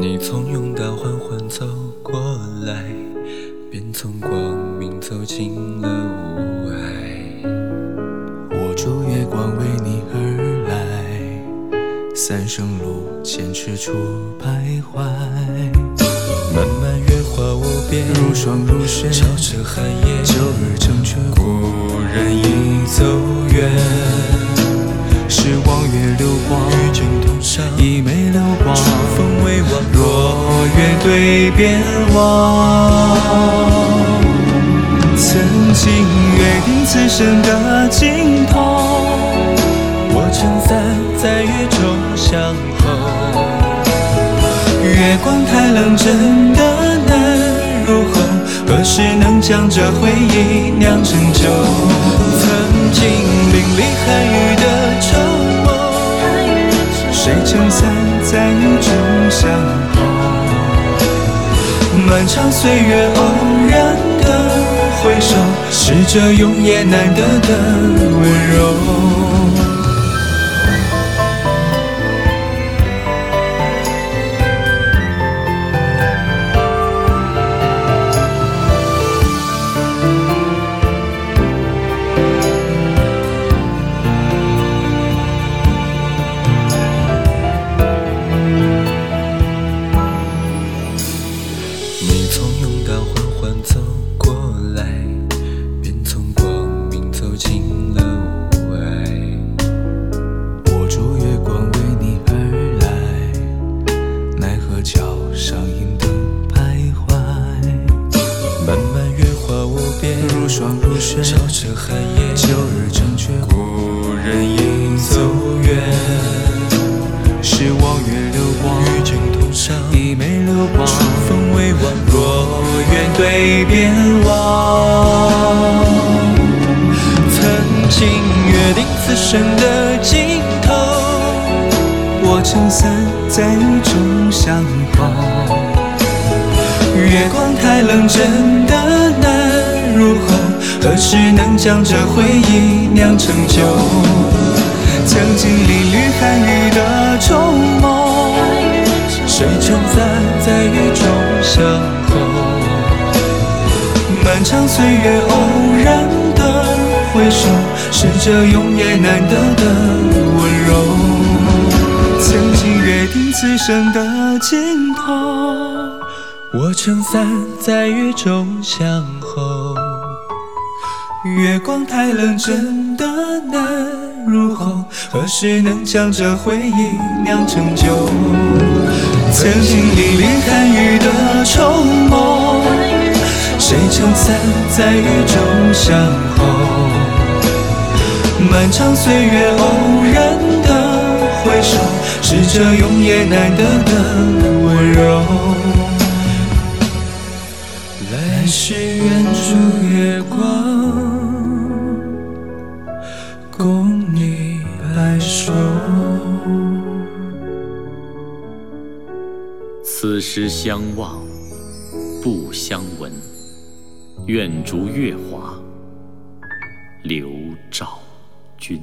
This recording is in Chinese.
你从甬道缓缓走过来，便从光明走进了雾霭。我逐月光为你而来，三生路千尺处徘徊。漫漫月华无边，如霜如雪，照着寒夜。旧日成全故人已走远，是望月流光，与君同上一眉流光。初风未忘，若愿对边望，曾经约定此生的尽头，我撑伞在雨中相候。月光太冷，真的难入喉，何时能将这回忆酿成酒？曾经淋漓寒雨的筹谋，谁撑伞在雨中相候？漫长岁月偶然的回首，是这永夜难得的温柔。边，如霜如雪，照彻寒夜。旧日成却故人已走远，是望月流光，与君同赏一眉流光。初风未晚，若愿对边望，曾经约定此生的尽头。我撑伞在雨中相候。月光太冷，真的难入喉，何时能将这回忆酿成酒？曾经淋雨寒雨的筹谋，谁撑伞在雨中相候？漫长岁月偶然的回首，是这永夜难得的温柔。曾经约定此生的尽头，我撑伞在雨中相候。月光太冷，真的难入喉，何时能将这回忆酿成酒？曾经淋漓寒雨的筹谋，谁撑伞在雨中相候？漫长岁月偶然的回首，是这永夜难得的温柔。来世愿逐月光，此时相望不相闻，愿逐月华，流照君。